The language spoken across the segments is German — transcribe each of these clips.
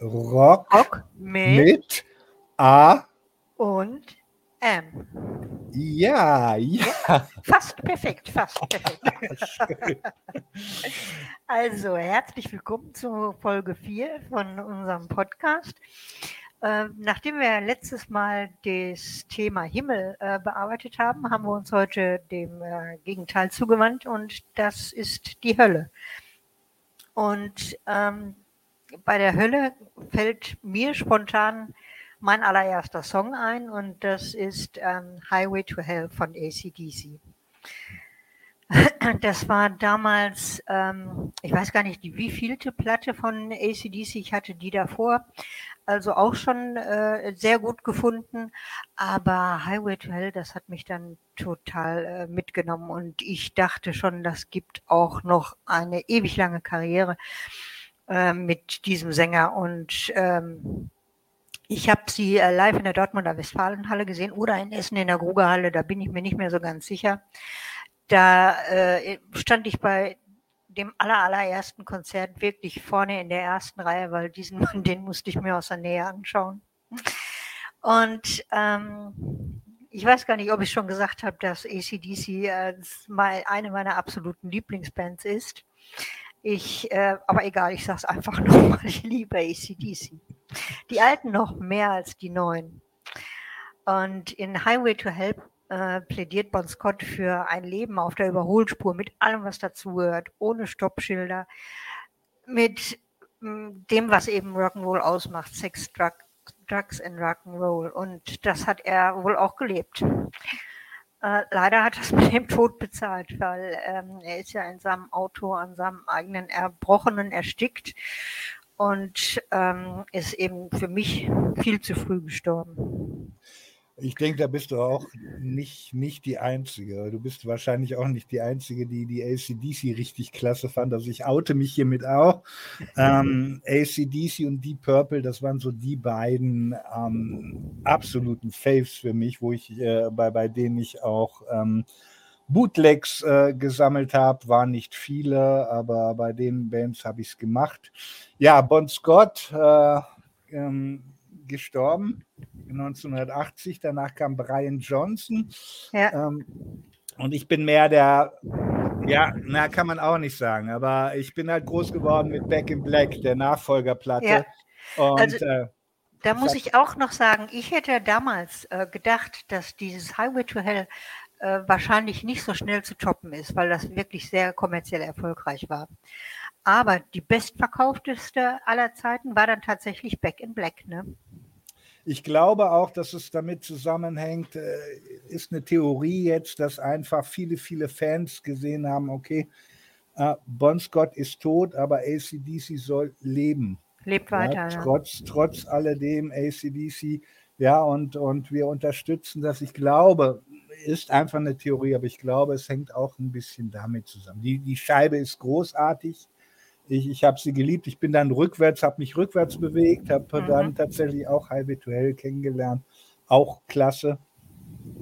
Rock, Rock mit, mit A. und M. Ja, ja. Fast perfekt, fast perfekt. also, herzlich willkommen zu Folge 4 von unserem Podcast. Äh, nachdem wir letztes Mal das Thema Himmel äh, bearbeitet haben, haben wir uns heute dem äh, Gegenteil zugewandt und das ist die Hölle. Und ähm, bei der Hölle fällt mir spontan mein allererster Song ein und das ist ähm, Highway to Hell von ACDC. Das war damals, ähm, ich weiß gar nicht, die wievielte Platte von ACDC ich hatte, die davor. Also auch schon äh, sehr gut gefunden. Aber Highway to Hell, das hat mich dann total äh, mitgenommen. Und ich dachte schon, das gibt auch noch eine ewig lange Karriere äh, mit diesem Sänger. Und ähm, ich habe sie äh, live in der Dortmunder Westfalenhalle gesehen oder in Essen in der Grugerhalle, da bin ich mir nicht mehr so ganz sicher. Da äh, stand ich bei dem aller, allerersten Konzert wirklich vorne in der ersten Reihe, weil diesen Mann, den musste ich mir aus der Nähe anschauen. Und ähm, ich weiß gar nicht, ob ich schon gesagt habe, dass ACDC äh, eine meiner absoluten Lieblingsbands ist. Ich, äh, aber egal, ich sage es einfach nochmal, ich liebe ACDC. Die alten noch mehr als die neuen. Und in Highway to Help äh, plädiert Bon Scott für ein Leben auf der Überholspur mit allem, was dazugehört, ohne Stoppschilder, mit mm, dem, was eben Rock'n'Roll ausmacht, Sex, Drug, Drugs and Rock'n'Roll. Und das hat er wohl auch gelebt. Äh, leider hat es mit dem Tod bezahlt, weil ähm, er ist ja in seinem Auto an seinem eigenen Erbrochenen erstickt und ähm, ist eben für mich viel zu früh gestorben. Ich denke, da bist du auch nicht, nicht die Einzige. Du bist wahrscheinlich auch nicht die Einzige, die die ACDC richtig klasse fand. Also ich oute mich hiermit auch. Ähm, ACDC und Deep Purple, das waren so die beiden ähm, absoluten Faves für mich, wo ich äh, bei, bei denen ich auch ähm, Bootlegs äh, gesammelt habe. Waren nicht viele, aber bei den Bands habe ich es gemacht. Ja, Bon Scott, äh, ähm, gestorben 1980. Danach kam Brian Johnson. Ja. Ähm, und ich bin mehr der, ja, na, kann man auch nicht sagen, aber ich bin halt groß geworden mit Back in Black, der Nachfolgerplatte. Ja. Und, also, äh, da muss ich auch noch sagen, ich hätte damals äh, gedacht, dass dieses Highway to Hell äh, wahrscheinlich nicht so schnell zu toppen ist, weil das wirklich sehr kommerziell erfolgreich war. Aber die bestverkaufteste aller Zeiten war dann tatsächlich Back in Black. Ne? Ich glaube auch, dass es damit zusammenhängt, äh, ist eine Theorie jetzt, dass einfach viele, viele Fans gesehen haben, okay, äh, Bon Scott ist tot, aber ACDC soll leben. Lebt weiter. Ja, trotz, trotz alledem ACDC, ja, und, und wir unterstützen das. Ich glaube, ist einfach eine Theorie, aber ich glaube, es hängt auch ein bisschen damit zusammen. Die, die Scheibe ist großartig. Ich, ich habe sie geliebt. Ich bin dann rückwärts, habe mich rückwärts bewegt, habe mhm. dann tatsächlich auch High Virtuell kennengelernt. Auch klasse.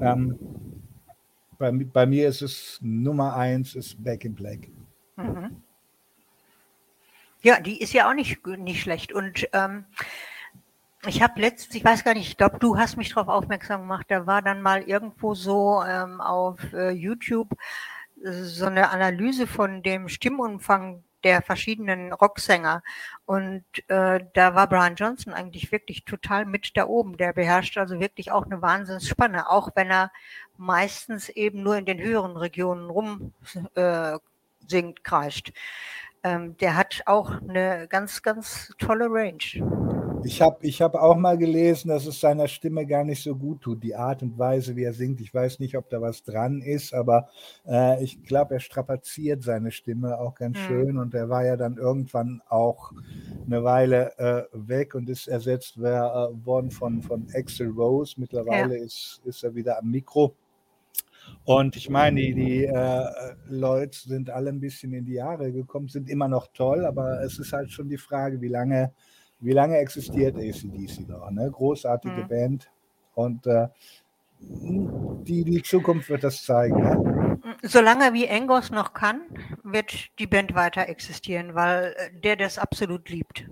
Ähm, bei, bei, mir ist es Nummer eins, ist Back in Black. Mhm. Ja, die ist ja auch nicht, nicht schlecht. Und ähm, ich habe letztens, ich weiß gar nicht, ich glaube, du hast mich darauf aufmerksam gemacht, da war dann mal irgendwo so ähm, auf äh, YouTube so eine Analyse von dem Stimmumfang der verschiedenen Rocksänger. Und äh, da war Brian Johnson eigentlich wirklich total mit da oben. Der beherrscht also wirklich auch eine Wahnsinnsspanne, auch wenn er meistens eben nur in den höheren Regionen rum äh, singt, kreischt. Ähm, der hat auch eine ganz, ganz tolle Range. Ich habe ich hab auch mal gelesen, dass es seiner Stimme gar nicht so gut tut, die Art und Weise, wie er singt. Ich weiß nicht, ob da was dran ist, aber äh, ich glaube, er strapaziert seine Stimme auch ganz mhm. schön und er war ja dann irgendwann auch eine Weile äh, weg und ist ersetzt äh, worden von, von Axel Rose. Mittlerweile ja. ist, ist er wieder am Mikro. Und ich meine, die, die äh, Leute sind alle ein bisschen in die Jahre gekommen, sind immer noch toll, aber es ist halt schon die Frage, wie lange wie lange existiert ACDC noch? Ne? Großartige mhm. Band. Und äh, die, die Zukunft wird das zeigen. Ne? Solange wie Engos noch kann, wird die Band weiter existieren, weil äh, der das absolut liebt.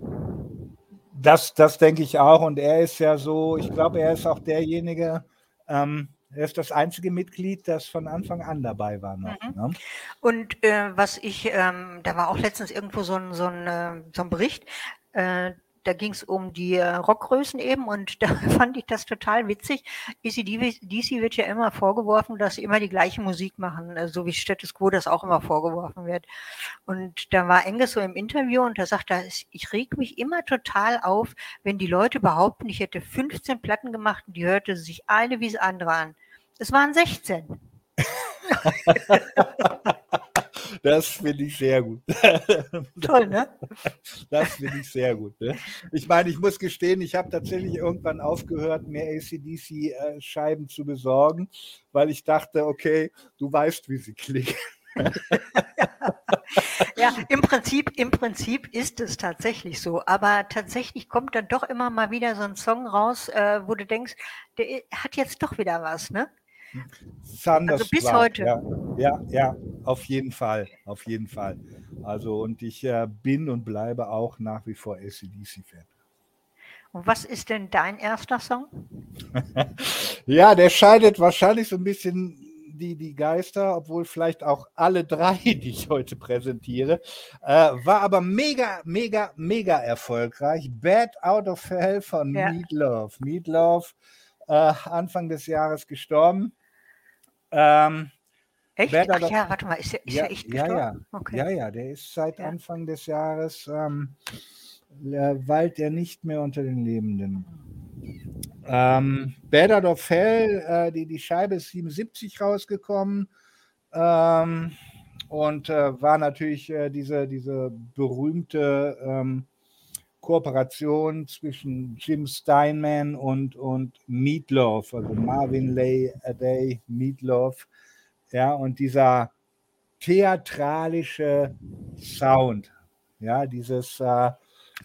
Das, das denke ich auch. Und er ist ja so, ich glaube, er ist auch derjenige, ähm, er ist das einzige Mitglied, das von Anfang an dabei war noch. Mhm. Ne? Und äh, was ich, ähm, da war auch letztens irgendwo so ein, so ein, äh, so ein Bericht, äh, da ging es um die äh, Rockgrößen eben und da fand ich das total witzig. DC wird ja immer vorgeworfen, dass sie immer die gleiche Musik machen, äh, so wie Status Quo das auch immer vorgeworfen wird. Und da war Engels so im Interview und da sagt er, ich reg mich immer total auf, wenn die Leute behaupten, ich hätte 15 Platten gemacht und die hörte sich eine wie das andere an. Es waren 16. Das finde ich sehr gut. Toll, ne? Das finde ich sehr gut. Ne? Ich meine, ich muss gestehen, ich habe tatsächlich irgendwann aufgehört, mehr ACDC-Scheiben zu besorgen, weil ich dachte, okay, du weißt, wie sie klingen. ja, im Prinzip, im Prinzip ist es tatsächlich so. Aber tatsächlich kommt dann doch immer mal wieder so ein Song raus, äh, wo du denkst, der hat jetzt doch wieder was, ne? Thunderstruck. Also bis heute. Ja, ja, ja, auf jeden Fall, auf jeden Fall. Also und ich äh, bin und bleibe auch nach wie vor ACDC-Fan. Und was ist denn dein erster Song? ja, der scheidet wahrscheinlich so ein bisschen die, die Geister, obwohl vielleicht auch alle drei, die ich heute präsentiere, äh, war aber mega, mega, mega erfolgreich. Bad Out of Hell von ja. Meatloaf. Meatloaf, äh, Anfang des Jahres gestorben. Ähm, echt? Ach ja, warte mal, ist er, ist ja, echt gestorben? Ja, ja. Okay. ja, ja, der ist seit ja. Anfang des Jahres, ähm, weilt er nicht mehr unter den Lebenden. Ähm, Bad of Hell, äh, die, die Scheibe ist 77 rausgekommen ähm, und äh, war natürlich äh, diese, diese berühmte ähm, Kooperation zwischen Jim Steinman und, und Meatloaf, also Marvin Lay A Day, Meatloaf, ja, und dieser theatralische Sound, ja, dieses äh,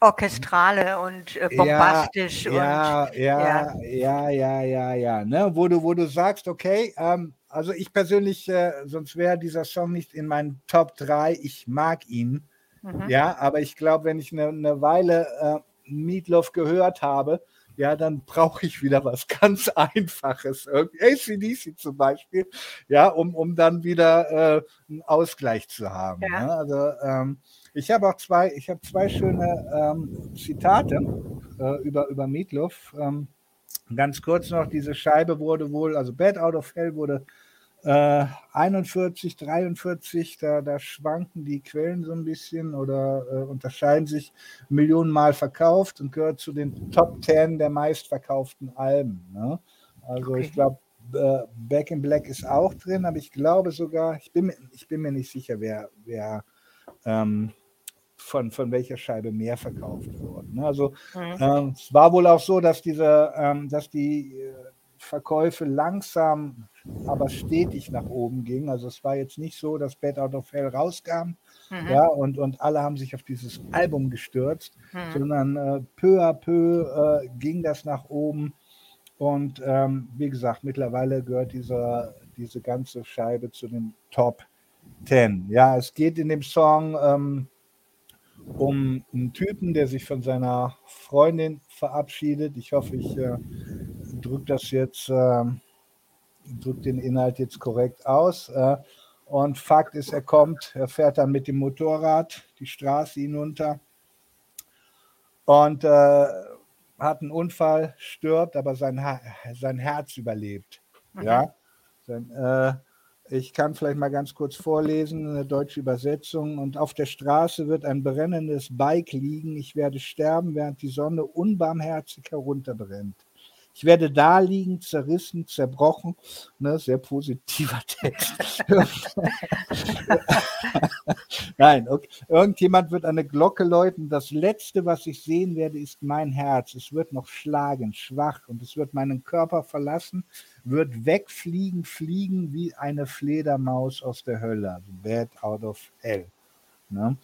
orchestrale und äh, bombastisch ja, und ja, ja, ja, ja, ja, ja, ne, wo du, wo du sagst, okay, ähm, also ich persönlich, äh, sonst wäre dieser Song nicht in meinen Top 3, ich mag ihn, Mhm. Ja, aber ich glaube, wenn ich eine, eine Weile äh, Meatloaf gehört habe, ja, dann brauche ich wieder was ganz Einfaches, ACDC zum Beispiel, ja, um, um dann wieder äh, einen Ausgleich zu haben. Ja. Ne? Also ähm, ich habe auch zwei, ich habe zwei schöne ähm, Zitate äh, über, über Meatloaf. Ähm, ganz kurz noch, diese Scheibe wurde wohl, also Bad Out of Hell wurde äh, 41, 43, da, da schwanken die Quellen so ein bisschen oder äh, unterscheiden sich Millionenmal verkauft und gehört zu den Top 10 der meistverkauften Alben. Ne? Also okay. ich glaube, äh, Back in Black ist auch drin, aber ich glaube sogar, ich bin, ich bin mir nicht sicher, wer, wer ähm, von, von welcher Scheibe mehr verkauft wurde. Ne? Also mhm. Ähm, es war wohl auch so, dass diese, ähm, dass die äh, Verkäufe langsam, aber stetig nach oben gingen. Also es war jetzt nicht so, dass Bad Out of Hell rauskam mhm. ja, und, und alle haben sich auf dieses Album gestürzt, mhm. sondern äh, peu à peu äh, ging das nach oben. Und ähm, wie gesagt, mittlerweile gehört dieser, diese ganze Scheibe zu den Top 10. Ja, es geht in dem Song ähm, um einen Typen, der sich von seiner Freundin verabschiedet. Ich hoffe, ich äh, drücke das jetzt, äh, drücke den Inhalt jetzt korrekt aus. Äh, und Fakt ist, er kommt, er fährt dann mit dem Motorrad die Straße hinunter und äh, hat einen Unfall, stirbt, aber sein, sein Herz überlebt. Mhm. Ja, sein, äh, ich kann vielleicht mal ganz kurz vorlesen, eine deutsche Übersetzung. Und auf der Straße wird ein brennendes Bike liegen. Ich werde sterben, während die Sonne unbarmherzig herunterbrennt. Ich werde da liegen, zerrissen, zerbrochen. Ne, sehr positiver Text. Nein, okay. irgendjemand wird eine Glocke läuten. Das Letzte, was ich sehen werde, ist mein Herz. Es wird noch schlagen, schwach und es wird meinen Körper verlassen, wird wegfliegen, fliegen wie eine Fledermaus aus der Hölle. Also bad out of hell. Ne?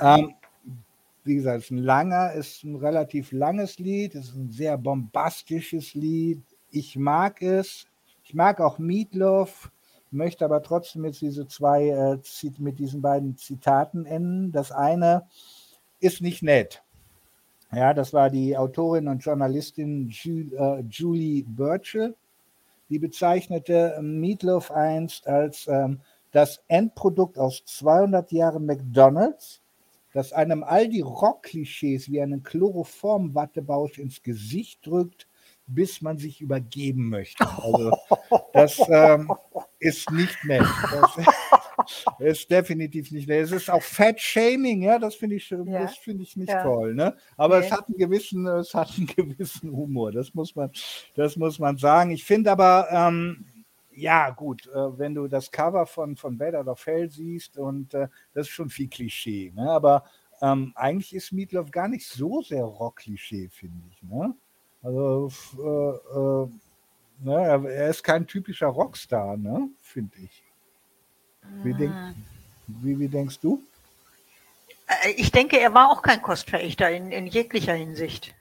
Ähm, wie gesagt, es ist ein langer, ist ein relativ langes Lied, es ist ein sehr bombastisches Lied. Ich mag es. Ich mag auch Meatloaf, möchte aber trotzdem jetzt diese zwei, äh, mit diesen beiden Zitaten enden. Das eine ist nicht nett. Ja, das war die Autorin und Journalistin äh, Julie Burchell. Die bezeichnete Meatloaf einst als ähm, das Endprodukt aus 200 Jahren McDonalds, das einem all die Rock-Klischees wie einen Chloroform-Wattebausch ins Gesicht drückt, bis man sich übergeben möchte. Also das ähm, ist nicht nett. Das ist definitiv nicht nett. Es ist auch Fat-Shaming, ja, das finde ich, ja. das ich nicht ja. toll. Ne? Aber nee. es, hat einen gewissen, es hat einen gewissen Humor, das muss man, das muss man sagen. Ich finde aber, ähm, ja, gut, äh, wenn du das Cover von, von Bad oder Fell siehst und äh, das ist schon viel Klischee, ne? aber ähm, eigentlich ist Meatloaf gar nicht so sehr Rock-Klischee, finde ich. Ne? Also, äh, äh, ne, er ist kein typischer Rockstar, ne? finde ich. Wie, denk, ah. wie, wie denkst du? Äh, ich denke, er war auch kein Kostverächter in, in jeglicher Hinsicht.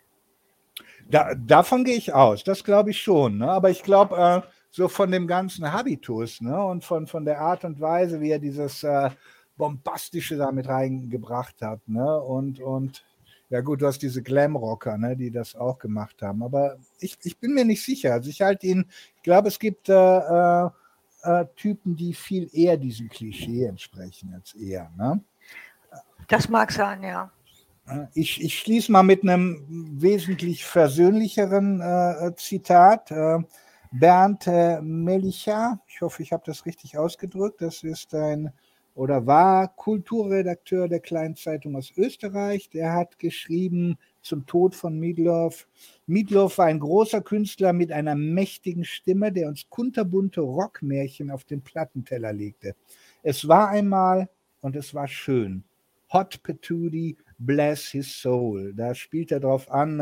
Da, davon gehe ich aus, das glaube ich schon. Ne? Aber ich glaube, äh, so von dem ganzen Habitus ne? und von, von der Art und Weise, wie er dieses äh, Bombastische damit reingebracht hat. Ne? Und, und ja gut, du hast diese Glamrocker, ne, die das auch gemacht haben. Aber ich, ich bin mir nicht sicher. Also ich halte ihn, ich glaube, es gibt äh, äh, äh, Typen, die viel eher diesem Klischee entsprechen als er. Ne? Das mag sein, ja. Ich, ich schließe mal mit einem wesentlich versöhnlicheren äh, Zitat. Äh, Bernd äh, Melicha, ich hoffe, ich habe das richtig ausgedrückt. Das ist ein oder war Kulturredakteur der kleinen Zeitung aus Österreich. Der hat geschrieben zum Tod von Miedloff. Miedloff war ein großer Künstler mit einer mächtigen Stimme, der uns kunterbunte Rockmärchen auf den Plattenteller legte. Es war einmal und es war schön. Hot Patootie, bless his soul. Da spielt er drauf an,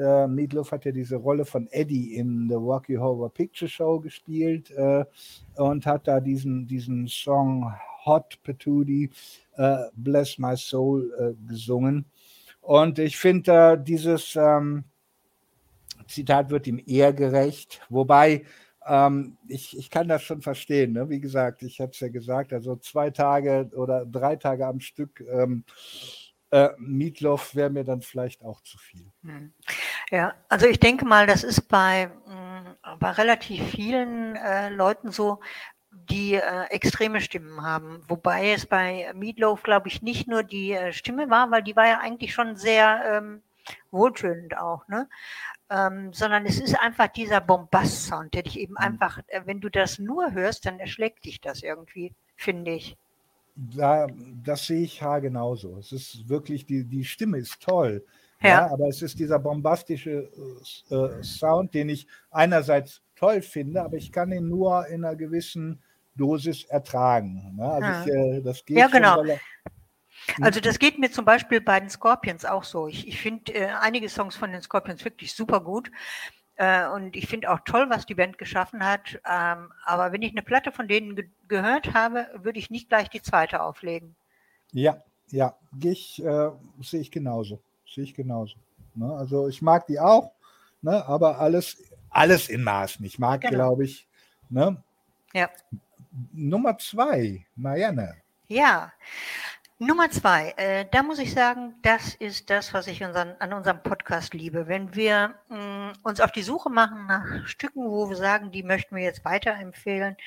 äh, Meatloaf hat ja diese Rolle von Eddie in The Rocky Horror Picture Show gespielt äh, und hat da diesen, diesen Song Hot Patootie, äh, Bless My Soul äh, gesungen. Und ich finde, dieses ähm, Zitat wird ihm eher gerecht, wobei ähm, ich, ich kann das schon verstehen. Ne? Wie gesagt, ich habe es ja gesagt, also zwei Tage oder drei Tage am Stück ähm, äh, Meatloaf wäre mir dann vielleicht auch zu viel. Hm. Ja, also ich denke mal, das ist bei, mm, bei relativ vielen äh, Leuten so, die äh, extreme Stimmen haben. Wobei es bei Meatloaf, glaube ich, nicht nur die äh, Stimme war, weil die war ja eigentlich schon sehr ähm, wohltönend auch, ne? Ähm, sondern es ist einfach dieser Bombast-Sound, der dich eben mhm. einfach, äh, wenn du das nur hörst, dann erschlägt dich das irgendwie, finde ich. Da, das sehe ich ha genauso. Es ist wirklich, die, die Stimme ist toll. Ja. ja aber es ist dieser bombastische äh, Sound, den ich einerseits toll finde, aber ich kann ihn nur in einer gewissen Dosis ertragen. Ne? Also ja. Ich, äh, das geht ja, genau. Schon, also das geht mir zum Beispiel bei den Scorpions auch so. Ich, ich finde äh, einige Songs von den Scorpions wirklich super gut. Äh, und ich finde auch toll, was die Band geschaffen hat. Ähm, aber wenn ich eine Platte von denen ge gehört habe, würde ich nicht gleich die zweite auflegen. Ja, ja, ich, äh, sehe ich genauso. Sehe ich genauso. Ne? Also ich mag die auch, ne? aber alles alles in Maßen. Ich mag, genau. glaube ich. Ne? Ja. Nummer zwei, Marianne. Ja, Nummer zwei, äh, da muss ich sagen, das ist das, was ich unseren, an unserem Podcast liebe. Wenn wir mh, mm, uns auf die Suche machen nach Stücken, wo wir sagen, die möchten wir jetzt weiterempfehlen,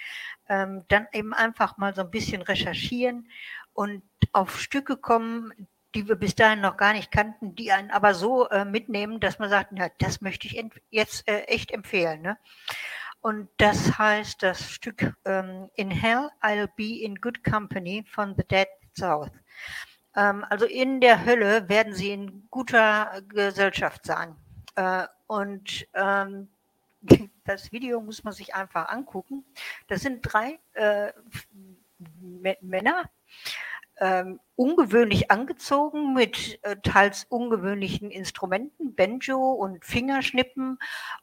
ähm, dann eben einfach mal so ein bisschen recherchieren und auf Stücke kommen, die wir bis dahin noch gar nicht kannten, die einen aber so äh, mitnehmen, dass man sagt, na, das möchte ich jetzt äh, echt empfehlen. Ne? Und das heißt das Stück ähm, In Hell I'll Be in Good Company von The Dead South. Ähm, also in der Hölle werden sie in guter Gesellschaft sein. Äh, und ähm, das Video muss man sich einfach angucken. Das sind drei äh, Männer, ähm, ungewöhnlich angezogen mit äh, teils ungewöhnlichen Instrumenten, Banjo und Fingerschnippen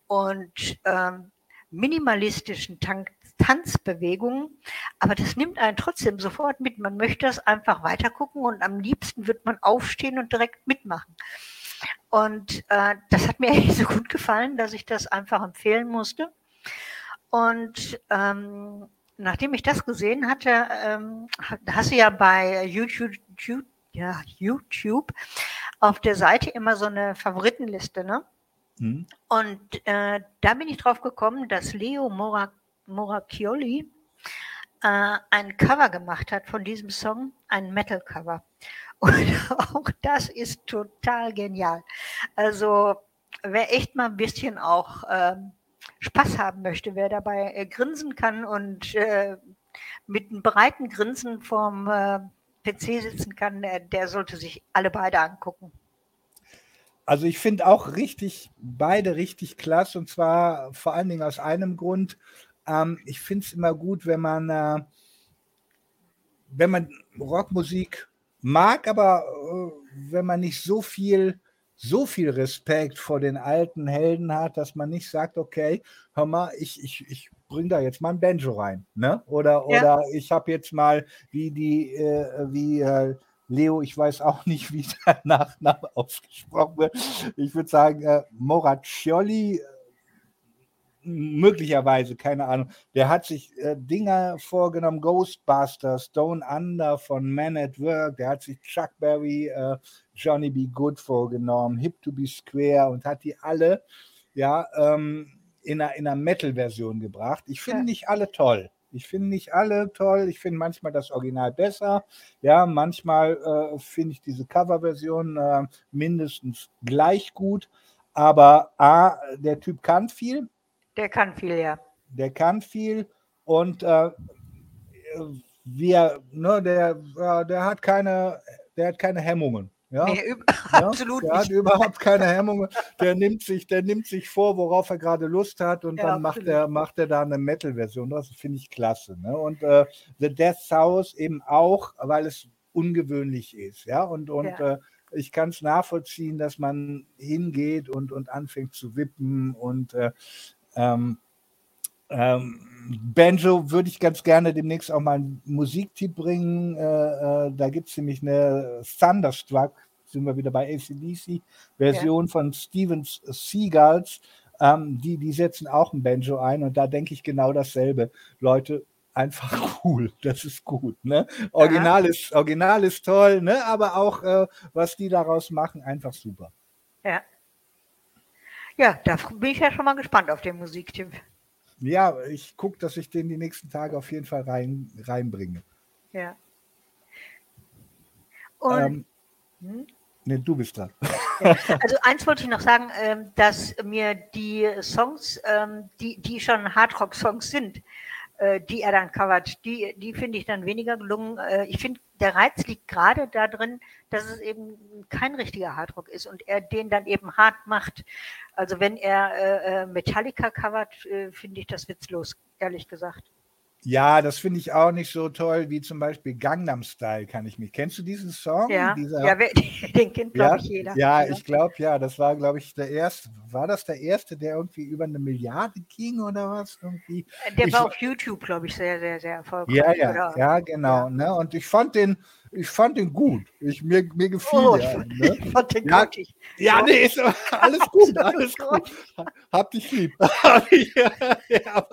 und ähm, minimalistischen Tan Tanzbewegungen. Aber das nimmt einen trotzdem sofort mit. Man möchte das einfach weitergucken und am liebsten wird man aufstehen und direkt mitmachen. Und äh, das hat mir echt so gut gefallen, dass ich das einfach empfehlen musste. Und ähm, nachdem ich das gesehen hatte, ähm, hast du ja bei YouTube, ja, YouTube auf der Seite immer so eine Favoritenliste, ne? Mhm. Und äh, da bin ich drauf gekommen, dass Leo Mora Moracchioli äh, ein Cover gemacht hat von diesem Song, ein Metal-Cover. Und auch das ist total genial. Also wer echt mal ein bisschen auch ähm, Spaß haben möchte, wer dabei äh, grinsen kann und äh, mit einem breiten Grinsen vorm äh, PC sitzen kann, der, der sollte sich alle beide angucken. Also ich finde auch richtig, beide richtig klasse und zwar vor allen Dingen aus einem Grund. Ähm, ich finde es immer gut, wenn man, äh, wenn man Rockmusik mag, aber äh, wenn man nicht so viel so viel Respekt vor den alten Helden hat, dass man nicht sagt, okay, hör mal, ich, ich, ich bring da jetzt mal ein Banjo rein, ne? Oder, ja. oder ich habe jetzt mal wie die, äh, wie äh, Leo, ich weiß auch nicht, wie der Nachname ausgesprochen wird. Ich würde sagen, äh, Moraccioli, möglicherweise, keine Ahnung. Der hat sich äh, Dinger vorgenommen, Ghostbusters, Stone Under von Man at Work, der hat sich Chuck Berry, äh, Johnny Be Good vorgenommen, Hip to Be Square und hat die alle ja ähm, in einer, in einer Metal-Version gebracht. Ich finde ja. nicht alle toll. Ich finde nicht alle toll. Ich finde manchmal das Original besser. Ja, manchmal äh, finde ich diese Coverversion äh, mindestens gleich gut. Aber A, der Typ kann viel. Der kann viel, ja. Der kann viel und äh, wir, ne, der, der hat keine, der hat keine Hemmungen. Ja, nee, ja, absolut der nicht. hat überhaupt keine Hemmungen. Der nimmt sich, der nimmt sich vor, worauf er gerade Lust hat und ja, dann macht er, macht er da eine Metal-Version. Das finde ich klasse. Ne? Und äh, The Death House eben auch, weil es ungewöhnlich ist. Ja, und, und ja. Äh, ich kann es nachvollziehen, dass man hingeht und, und anfängt zu wippen und äh, ähm, ähm, Banjo würde ich ganz gerne demnächst auch mal einen Musiktipp bringen. Äh, äh, da gibt es nämlich eine Thunderstruck, sind wir wieder bei ACDC-Version ja. von Steven Seagulls. Ähm, die, die setzen auch ein Banjo ein und da denke ich genau dasselbe. Leute, einfach cool, das ist gut. Ne? Original, ja. ist, Original ist toll, ne? aber auch äh, was die daraus machen, einfach super. Ja. Ja, da bin ich ja schon mal gespannt auf den Musiktipp. Ja, ich gucke, dass ich den die nächsten Tage auf jeden Fall rein, reinbringe. Ja. Und, ähm, hm? Ne, du bist dran. Ja. Also eins wollte ich noch sagen, ähm, dass mir die Songs, ähm, die, die schon Hardrock-Songs sind, äh, die er dann covert, die, die finde ich dann weniger gelungen. Äh, ich finde, der Reiz liegt gerade da drin, dass es eben kein richtiger Hardrock ist und er den dann eben hart macht. Also wenn er äh, Metallica covert, finde ich das witzlos, ehrlich gesagt. Ja, das finde ich auch nicht so toll wie zum Beispiel Gangnam Style, kann ich mich. Kennst du diesen Song? Ja, Dieser, ja den kennt, glaube ja, ich, jeder. Ja, ich glaube, ja, das war, glaube ich, der erste. War das der erste, der irgendwie über eine Milliarde ging oder was? Irgendwie? Der ich, war auf YouTube, glaube ich, sehr, sehr, sehr erfolgreich. Ja, ja, oder? ja genau. Ja. Ne? Und ich fand den, ich fand den gut. Ich, mir, mir gefiel oh, der. Ne? Ich fand den ja, gut. Ja, nee, ist alles gut, alles gut. Hab dich lieb. ja,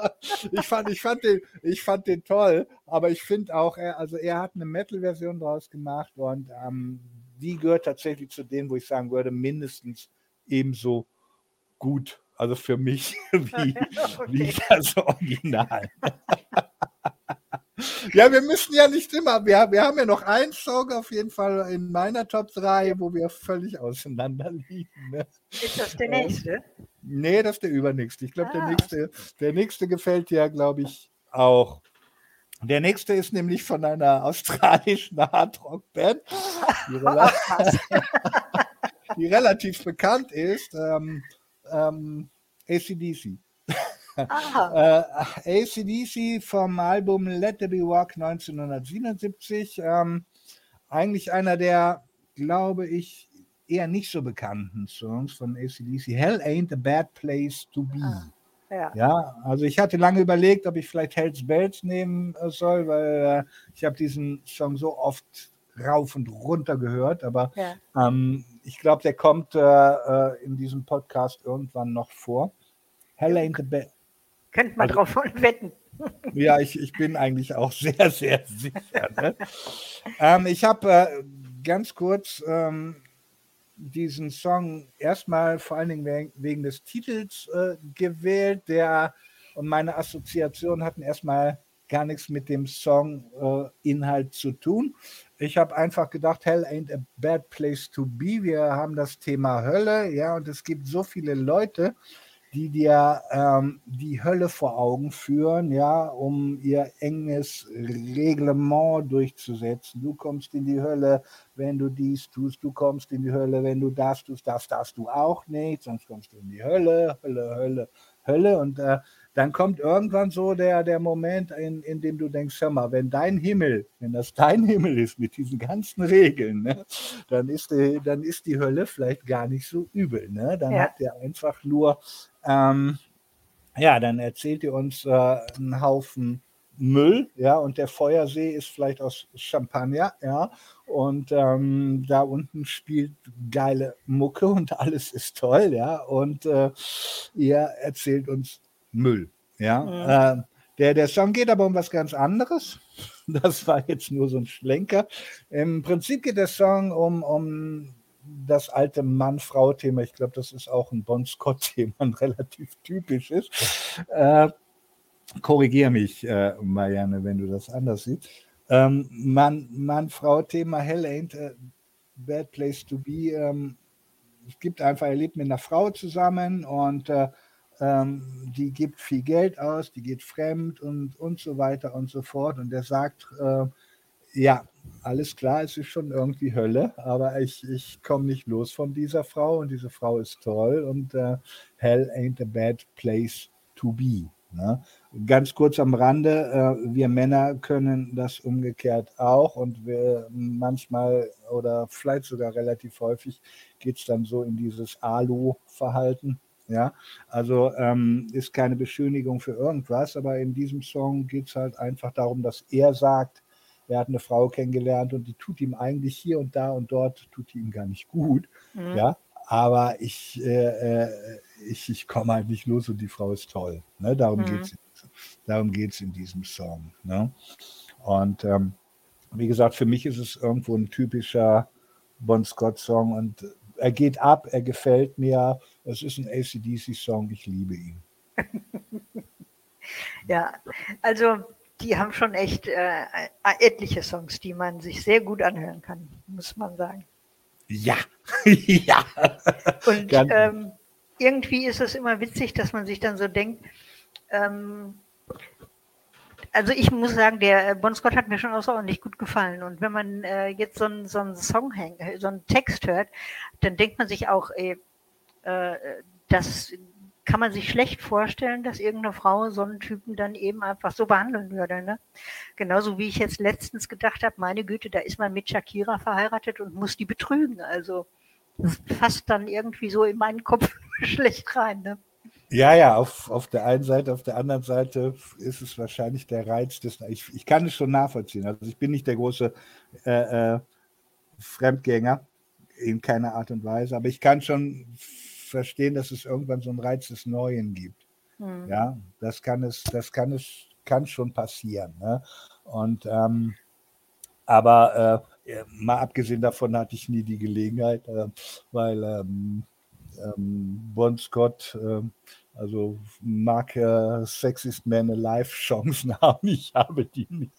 ich, fand, ich, fand den, ich fand den toll, aber ich finde auch, er, also er hat eine Metal-Version draus gemacht und ähm, die gehört tatsächlich zu denen, wo ich sagen würde, mindestens ebenso gut. Also für mich wie, okay. wie das Original. Ja, wir müssen ja nicht immer. Wir, wir haben ja noch einen Song auf jeden Fall in meiner Top 3, wo wir völlig auseinander liegen. Ne? Ist das der nächste? Nee, das ist der übernächste. Ich glaube, ah. der, nächste, der nächste gefällt dir, glaube ich, auch. Der nächste ist nämlich von einer australischen Hardrock-Band, die, rela die, relativ bekannt ist, ähm, ähm, ACDC äh, ACDC vom Album Let There Be Rock 1977. Ähm, eigentlich einer der, glaube ich, eher nicht so bekannten Songs von ACDC. Hell ain't a bad place to be. Ah, ja. ja. also ich hatte lange überlegt, ob ich vielleicht Hells Bells nehmen äh, soll, weil äh, ich habe diesen Song so oft rauf und runter gehört, aber ja. ähm, ich glaube, der kommt äh, äh, in diesem Podcast irgendwann noch vor. Hell ain't a bad Könnt man also, drauf wetten. Ja, ich, ich bin eigentlich auch sehr, sehr sicher. Ne? ähm, ich habe äh, ganz kurz ähm, diesen Song erstmal vor allen Dingen wegen, des Titels äh, gewählt, der und meine Assoziationen hatten erstmal gar nichts mit dem Song-Inhalt äh, zu tun. Ich habe einfach gedacht, Hell ain't a bad place to be. Wir haben das Thema Hölle, ja, und es gibt so viele Leute, die dir ähm, die Hölle vor Augen führen, ja, um ihr enges Reglement durchzusetzen. Du kommst in die Hölle, wenn du dies tust, du kommst in die Hölle, wenn du das tust, das darfst du auch nicht, sonst kommst du in die Hölle, Hölle, Hölle, Hölle. Und äh, dann kommt irgendwann so der, der Moment, in, in dem du denkst, hör mal, wenn dein Himmel, wenn das dein Himmel ist mit diesen ganzen Regeln, ne, dann, ist die, dann ist die Hölle vielleicht gar nicht so übel. Ne? Dann ja. habt ihr einfach nur, ähm, ja, dann erzählt ihr uns äh, einen Haufen Müll, ja, und der Feuersee ist vielleicht aus Champagner, ja, und ähm, da unten spielt geile Mucke und alles ist toll, ja, und äh, ihr erzählt uns Müll. Ja, mhm. äh, der, der Song geht aber um was ganz anderes. Das war jetzt nur so ein Schlenker. Im Prinzip geht der Song um, um das alte Mann-Frau-Thema. Ich glaube, das ist auch ein Bon Scott-Thema, ein relativ typisches. Äh, Korrigiere mich, äh, Marianne, wenn du das anders siehst. Ähm, Mann-Frau-Thema, Hell ain't a bad place to be. Ähm, es gibt einfach, er lebt mit einer Frau zusammen und äh, ähm, die gibt viel Geld aus, die geht fremd und, und so weiter und so fort. Und er sagt, äh, ja, alles klar, es ist schon irgendwie Hölle, aber ich, ich komme nicht los von dieser Frau und diese Frau ist toll und äh, Hell ain't a bad place to be. Ne? Ganz kurz am Rande, äh, wir Männer können das umgekehrt auch und wir manchmal oder vielleicht sogar relativ häufig geht es dann so in dieses Alu-Verhalten. Ja, also ähm, ist keine Beschönigung für irgendwas, aber in diesem Song geht es halt einfach darum, dass er sagt, er hat eine Frau kennengelernt und die tut ihm eigentlich hier und da und dort, tut ihm gar nicht gut. Mhm. Ja, aber ich, äh, äh, ich, ich komme halt nicht los und die Frau ist toll. Ne? Darum mhm. geht es darum geht's in diesem Song. Ne? Und ähm, wie gesagt, für mich ist es irgendwo ein typischer Bon Scott-Song und er geht ab, er gefällt mir. Es ist ein ACDC-Song, ich liebe ihn. ja, also die haben schon echt äh, etliche Songs, die man sich sehr gut anhören kann, muss man sagen. Ja, ja. Und ähm, irgendwie ist es immer witzig, dass man sich dann so denkt, ähm, also ich muss sagen, der äh, Bon Scott hat mir schon außerordentlich gut gefallen. Und wenn man äh, jetzt so einen so einen Song hängt, äh, so einen Text hört, dann denkt man sich auch, ey, äh, das kann man sich schlecht vorstellen, dass irgendeine Frau so einen Typen dann eben einfach so behandeln würde. Ne? Genauso wie ich jetzt letztens gedacht habe, meine Güte, da ist man mit Shakira verheiratet und muss die betrügen. Also das passt dann irgendwie so in meinen Kopf schlecht rein. Ne? Ja, ja, auf, auf der einen Seite, auf der anderen Seite ist es wahrscheinlich der Reiz des. Ich, ich kann es schon nachvollziehen. Also ich bin nicht der große äh, äh, Fremdgänger in keiner Art und Weise, aber ich kann schon verstehen, dass es irgendwann so einen Reiz des Neuen gibt. Mhm. Ja, das kann es, das kann es, kann schon passieren. Ne? Und ähm, aber äh, mal abgesehen davon hatte ich nie die Gelegenheit, äh, weil ähm, ähm, Bon Scott, äh, also mag er Sexiest Man Alive Chancen haben, ich habe die nicht.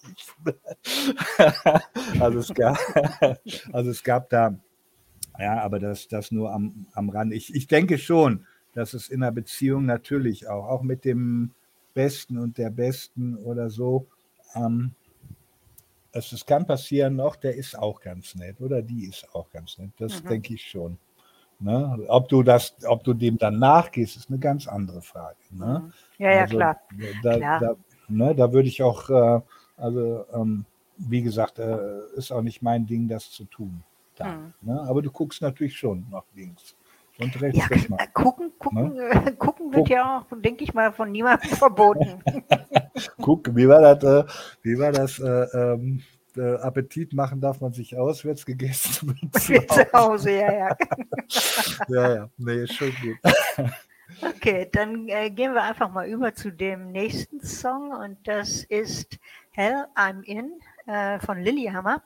also, es gab, also es gab da, ja, aber das, das nur am, am Rand. Ich, ich denke schon, dass es in einer Beziehung natürlich auch, auch mit dem Besten und der Besten oder so, ähm, es, es kann passieren noch, der ist auch ganz nett oder die ist auch ganz nett. Das mhm. denke ich schon. Ne? Ob du das, ob du dem dann nachgehst, ist eine ganz andere Frage. Ne? Mhm. Ja, ja, also, klar. Da, klar. Da, ne, da würde ich auch, äh, also ähm, wie gesagt, äh, ist auch nicht mein Ding, das zu tun. Da, mhm. ne? Aber du guckst natürlich schon nach links und rechts. Ja, äh, gucken, gucken, ne? gucken wird Guck. ja auch, denke ich mal, von niemandem verboten. Guck, wie war das? Äh, wie war das? Äh, ähm, äh, Appetit machen darf man sich auswärts gegessen. Zu Hause. zu Hause, ja, ja. ja, ja, nee, ist schon gut. Okay, dann äh, gehen wir einfach mal über zu dem nächsten Song und das ist Hell I'm In äh, von Lilyhammer.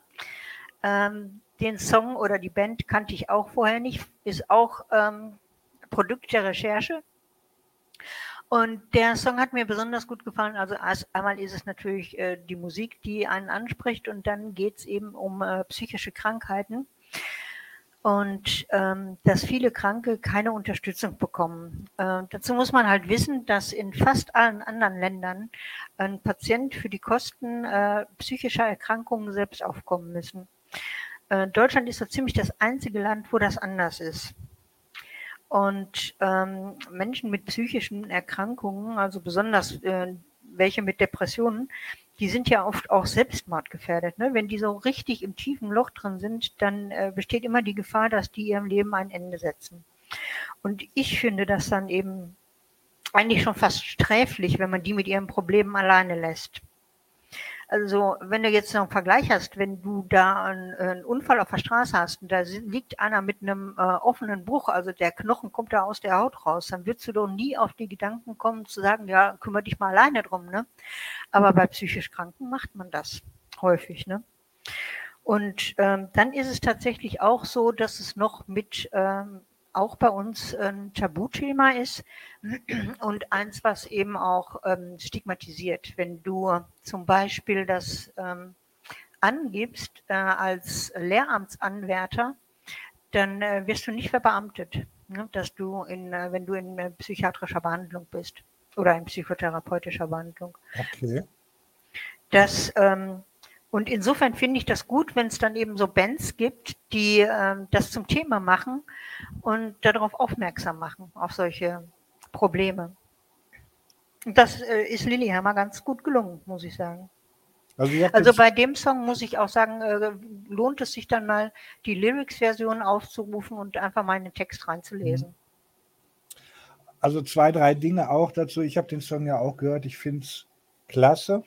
Ähm, den Song oder die Band kannte ich auch vorher nicht, ist auch ähm, Produkt der Recherche. Und der Song hat mir besonders gut gefallen. Also erst einmal ist es natürlich äh, die Musik, die einen anspricht und dann geht es eben um äh, psychische Krankheiten und ähm, dass viele Kranke keine Unterstützung bekommen. Äh, dazu muss man halt wissen, dass in fast allen anderen Ländern ein Patient für die Kosten äh, psychischer Erkrankungen selbst aufkommen müssen. Äh, Deutschland ist so ziemlich das einzige Land, wo das anders ist. Und ähm, Menschen mit psychischen Erkrankungen, also besonders äh, welche mit Depressionen, die sind ja oft auch selbstmordgefährdet. Ne? Wenn die so richtig im tiefen Loch drin sind, dann äh, besteht immer die Gefahr, dass die ihrem Leben ein Ende setzen. Und ich finde das dann eben eigentlich schon fast sträflich, wenn man die mit ihren Problemen alleine lässt. Also wenn du jetzt noch einen Vergleich hast, wenn du da einen, einen Unfall auf der Straße hast und da liegt einer mit einem äh, offenen Bruch, also der Knochen kommt da aus der Haut raus, dann würdest du doch nie auf die Gedanken kommen zu sagen, ja, kümmere dich mal alleine drum. Ne? Aber bei psychisch Kranken macht man das häufig. Ne? Und ähm, dann ist es tatsächlich auch so, dass es noch mit ähm, auch bei uns ein Tabuthema ist und eins, was eben auch ähm, stigmatisiert. Wenn du zum Beispiel das ähm, angibst äh, als Lehramtsanwärter, dann äh, wirst du nicht verbeamtet, ne? dass du in, äh, wenn du in äh, psychiatrischer Behandlung bist oder in psychotherapeutischer Behandlung. Okay. Das ähm, und insofern finde ich das gut, wenn es dann eben so Bands gibt, die äh, das zum Thema machen und darauf aufmerksam machen, auf solche Probleme. Und das äh, ist Lillehammer ganz gut gelungen, muss ich sagen. Also, also bei dem Song muss ich auch sagen, äh, lohnt es sich dann mal, die Lyrics-Version aufzurufen und einfach mal in den Text reinzulesen. Mhm. Also zwei, drei Dinge auch dazu. Ich habe den Song ja auch gehört. Ich finde es klasse.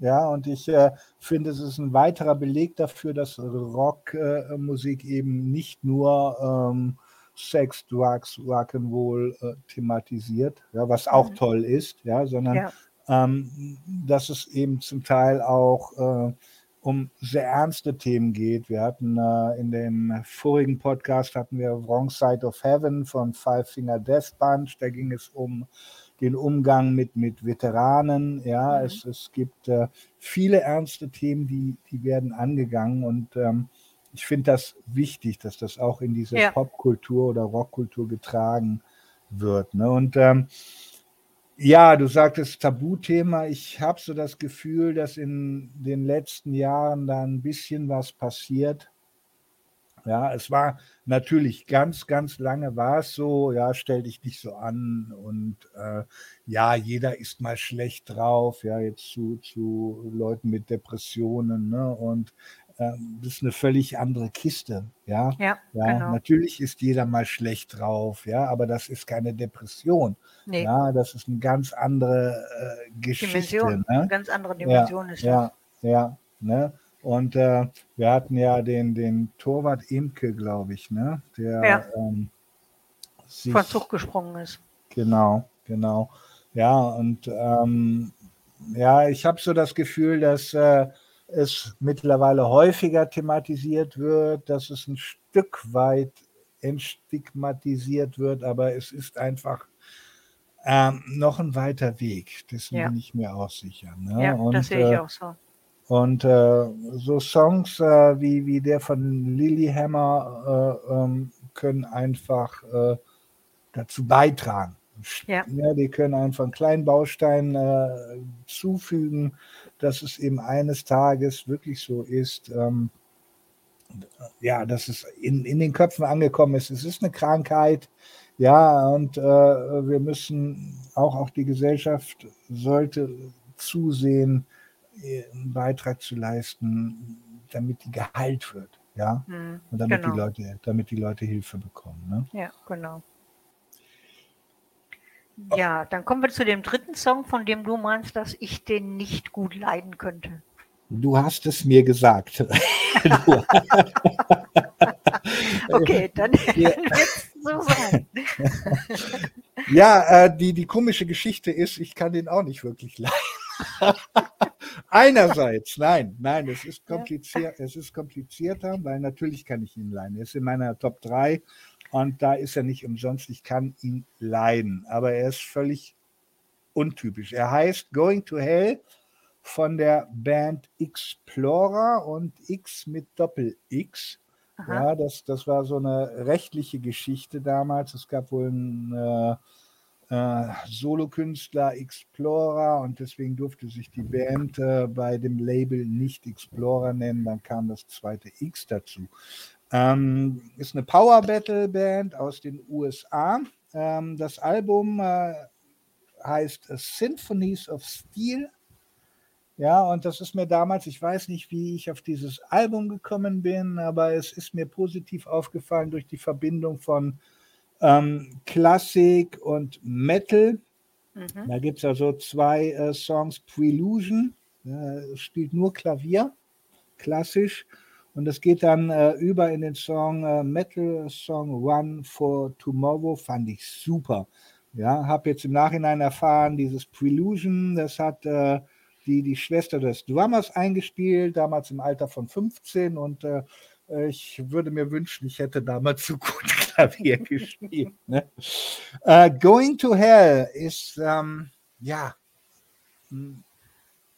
Ja, und ich äh, finde, es ist ein weiterer Beleg dafür, dass Rockmusik äh, eben nicht nur ähm, Sex, Drugs, Rock'n'Roll äh, thematisiert, ja, was auch mhm. toll ist, ja, sondern ja. Ähm, dass es eben zum Teil auch äh, um sehr ernste Themen geht. Wir hatten äh, in dem vorigen Podcast hatten wir Wrong Side of Heaven von Five Finger Death Bunch. Da ging es um den Umgang mit, mit Veteranen. Ja, mhm. es, es gibt äh, viele ernste Themen, die, die werden angegangen und ähm, ich finde das wichtig, dass das auch in diese ja. Popkultur oder Rockkultur getragen wird. Ne? Und ähm, ja, du sagtest Tabuthema. Ich habe so das Gefühl, dass in den letzten Jahren da ein bisschen was passiert. Ja, es war natürlich ganz, ganz lange war es so, ja, stell dich nicht so an und äh, ja, jeder ist mal schlecht drauf, ja, jetzt zu, zu Leuten mit Depressionen, ne, und ähm, das ist eine völlig andere Kiste, ja. Ja, ja genau. natürlich ist jeder mal schlecht drauf, ja, aber das ist keine Depression. Nee. Ja, das ist eine ganz andere äh, Geschichte. Dimension, ne? ganz andere Dimension ja, ist das. Ja, ja, ne? Und äh, wir hatten ja den, den Torwart Imke, glaube ich, ne? Der ja. ähm, sich, von Zug gesprungen ist. Genau, genau. Ja, und ähm, ja, ich habe so das Gefühl, dass äh, es mittlerweile häufiger thematisiert wird, dass es ein Stück weit entstigmatisiert wird, aber es ist einfach ähm, noch ein weiter Weg. Dessen ja. bin ich mir auch sicher. Ne? Ja, und, das sehe ich äh, auch so. Und äh, so Songs äh, wie, wie der von Lilyhammer äh, ähm, können einfach äh, dazu beitragen. Ja. ja. die können einfach einen kleinen Baustein äh, zufügen, dass es eben eines Tages wirklich so ist, ähm, ja, dass es in, in den Köpfen angekommen ist. Es ist eine Krankheit, ja, und äh, wir müssen auch, auch die Gesellschaft sollte zusehen, einen Beitrag zu leisten, damit die geheilt wird, ja, hm, und damit genau. die Leute, damit die Leute Hilfe bekommen. Ne? Ja, genau. Ja, dann kommen wir zu dem dritten Song, von dem du meinst, dass ich den nicht gut leiden könnte. Du hast es mir gesagt. okay, dann wird es so sein. ja, äh, die, die komische Geschichte ist, ich kann den auch nicht wirklich leiden. Einerseits, nein, nein, es ist, kompliziert, ja. es ist komplizierter, weil natürlich kann ich ihn leiden. Er ist in meiner Top 3 und da ist er nicht umsonst. Ich kann ihn leiden, aber er ist völlig untypisch. Er heißt Going to Hell von der Band Explorer und X mit Doppel-X. Ja, das, das war so eine rechtliche Geschichte damals. Es gab wohl einen äh, äh, Solokünstler Explorer und deswegen durfte sich die Band äh, bei dem Label nicht Explorer nennen. Dann kam das zweite X dazu. Ähm, ist eine Power Battle Band aus den USA. Ähm, das Album äh, heißt Symphonies of Steel ja, und das ist mir damals, ich weiß nicht, wie ich auf dieses Album gekommen bin, aber es ist mir positiv aufgefallen durch die Verbindung von ähm, Klassik und Metal. Mhm. Da gibt es also zwei äh, Songs, Prelusion, äh, spielt nur Klavier, klassisch. Und es geht dann äh, über in den Song äh, Metal Song One for Tomorrow, fand ich super. Ja, habe jetzt im Nachhinein erfahren, dieses Prelusion, das hat äh, die, die Schwester des Drummers eingespielt, damals im Alter von 15 und äh, ich würde mir wünschen, ich hätte damals so gut Klavier gespielt. Ne? Uh, Going to Hell ist, ähm, ja, hm,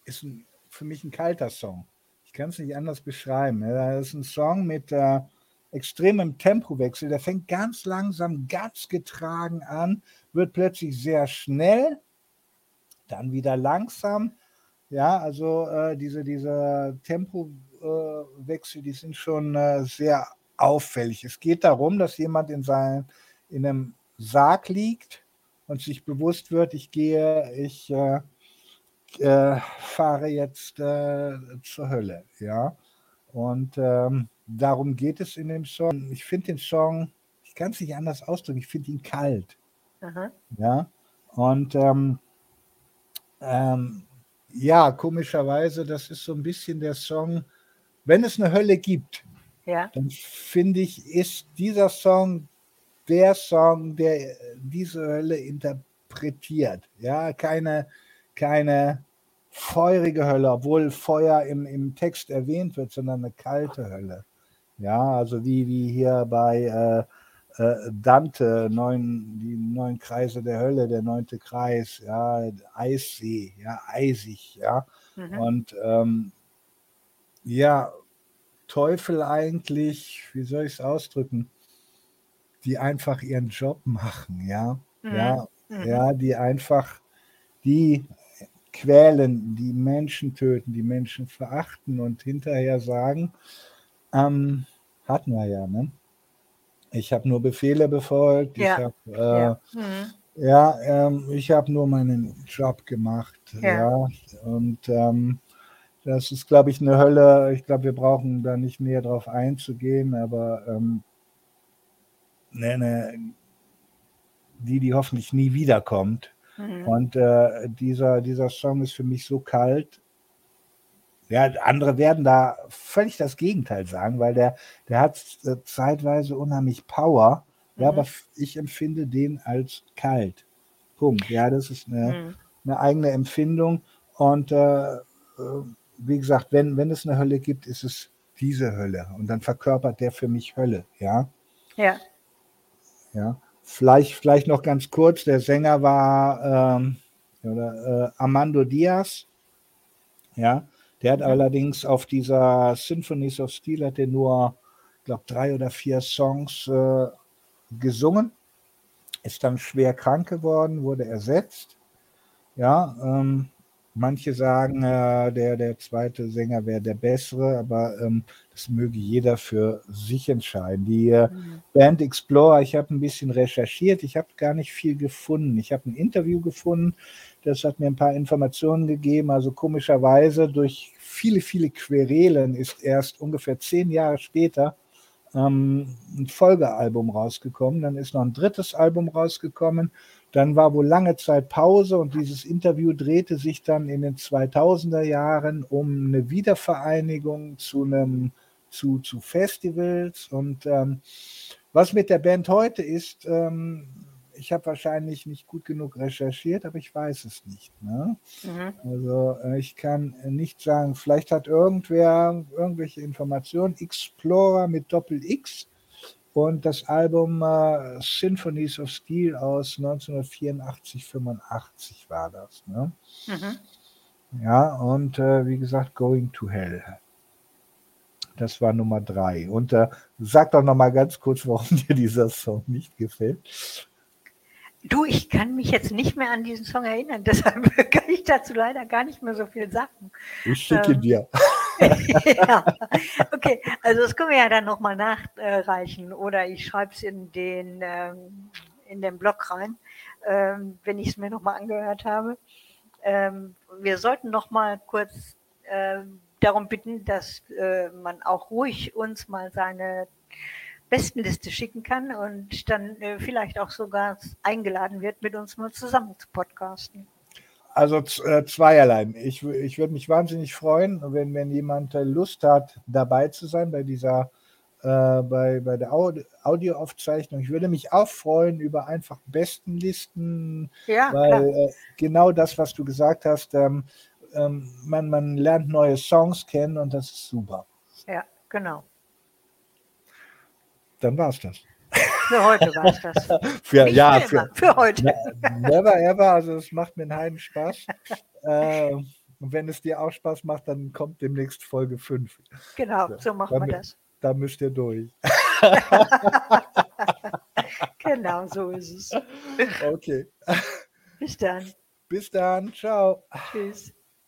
ist ein, für mich ein kalter Song. Ich kann es nicht anders beschreiben. Ne? Das ist ein Song mit äh, extremem Tempowechsel. Der fängt ganz langsam, ganz getragen an, wird plötzlich sehr schnell, dann wieder langsam, ja, also äh, diese, diese Tempowechsel, äh, die sind schon äh, sehr auffällig. Es geht darum, dass jemand in, seinem, in einem Sarg liegt und sich bewusst wird, ich gehe, ich äh, äh, fahre jetzt äh, zur Hölle. Ja, und ähm, darum geht es in dem Song. Ich finde den Song, ich kann es nicht anders ausdrücken, ich finde ihn kalt. Aha. Ja, und ähm, ähm, ja, komischerweise, das ist so ein bisschen der Song, wenn es eine Hölle gibt, ja. dann finde ich, ist dieser Song der Song, der diese Hölle interpretiert. Ja, keine, keine feurige Hölle, obwohl Feuer im, im Text erwähnt wird, sondern eine kalte Hölle. Ja, also wie, wie hier bei äh, äh, Dante, neun, die neun Kreise der Hölle, der neunte Kreis, ja, Eissee, ja, eisig, ja. Mhm. Und ähm, ja, Teufel eigentlich, wie soll ich es ausdrücken, die einfach ihren Job machen, ja. Mhm. Ja, mhm. ja, die einfach die quälen, die Menschen töten, die Menschen verachten und hinterher sagen, ähm, hatten wir ja, ne? Ich habe nur Befehle befolgt. Ja. Ich habe äh, ja. Mhm. ja ähm, ich habe nur meinen Job gemacht. Ja. ja. Und ähm, das ist, glaube ich, eine Hölle. Ich glaube, wir brauchen da nicht näher drauf einzugehen, aber ähm, ne, ne, die, die hoffentlich nie wiederkommt. Mhm. Und äh, dieser, dieser Song ist für mich so kalt, ja, andere werden da völlig das Gegenteil sagen, weil der, der hat äh, zeitweise unheimlich Power. Mhm. Ja, aber ich empfinde den als kalt. Punkt. Ja, das ist eine, mhm. eine eigene Empfindung. Und äh, äh, wie gesagt, wenn, wenn es eine Hölle gibt, ist es diese Hölle. Und dann verkörpert der für mich Hölle. Ja. Ja. Ja. Vielleicht, vielleicht noch ganz kurz: der Sänger war ähm, oder, äh, Armando Diaz. Ja. Der hat allerdings auf dieser Symphonies of Steel hat er nur, ich glaube, drei oder vier Songs äh, gesungen. Ist dann schwer krank geworden, wurde ersetzt. Ja, ähm, Manche sagen, äh, der, der zweite Sänger wäre der bessere, aber ähm, das möge jeder für sich entscheiden. Die äh, mhm. Band Explorer, ich habe ein bisschen recherchiert, ich habe gar nicht viel gefunden. Ich habe ein Interview gefunden, das hat mir ein paar Informationen gegeben. Also komischerweise durch viele, viele Querelen ist erst ungefähr zehn Jahre später ähm, ein Folgealbum rausgekommen. Dann ist noch ein drittes Album rausgekommen dann war wohl lange Zeit Pause und dieses Interview drehte sich dann in den 2000er Jahren um eine Wiedervereinigung zu einem zu, zu Festivals und ähm, was mit der Band heute ist, ähm, ich habe wahrscheinlich nicht gut genug recherchiert, aber ich weiß es nicht. Ne? Mhm. Also äh, ich kann nicht sagen, vielleicht hat irgendwer irgendwelche Informationen. Explorer mit Doppel X und das Album äh, Symphonies of Steel aus 1984, 85 war das. Ne? Mhm. Ja, und äh, wie gesagt, Going to Hell. Das war Nummer drei. Und äh, sag doch noch mal ganz kurz, warum dir dieser Song nicht gefällt. Du, ich kann mich jetzt nicht mehr an diesen Song erinnern, deshalb kann ich dazu leider gar nicht mehr so viel sagen. Ich schicke ähm, dir. ja, okay, also das können wir ja dann nochmal nachreichen oder ich schreibe es in den, ähm, in den Blog rein, ähm, wenn ich es mir nochmal angehört habe. Ähm, wir sollten nochmal kurz äh, darum bitten, dass äh, man auch ruhig uns mal seine Bestenliste schicken kann und dann äh, vielleicht auch sogar eingeladen wird, mit uns mal zusammen zu podcasten. Also äh, zweierlei. Ich, ich würde mich wahnsinnig freuen, wenn, wenn jemand äh, Lust hat, dabei zu sein bei dieser äh, bei, bei der Audioaufzeichnung. Ich würde mich auch freuen über einfach Bestenlisten, ja, weil äh, genau das, was du gesagt hast, ähm, ähm, man, man lernt neue Songs kennen und das ist super. Ja, genau dann war es das. Für heute war es das. für, ja, für, für, heute. Never ever, also es macht mir einen Heiden Spaß. äh, und wenn es dir auch Spaß macht, dann kommt demnächst Folge 5. Genau, so machen da, wir das. Da müsst ihr durch. genau, so ist es. Okay. Bis dann. Bis dann. Ciao. Tschüss.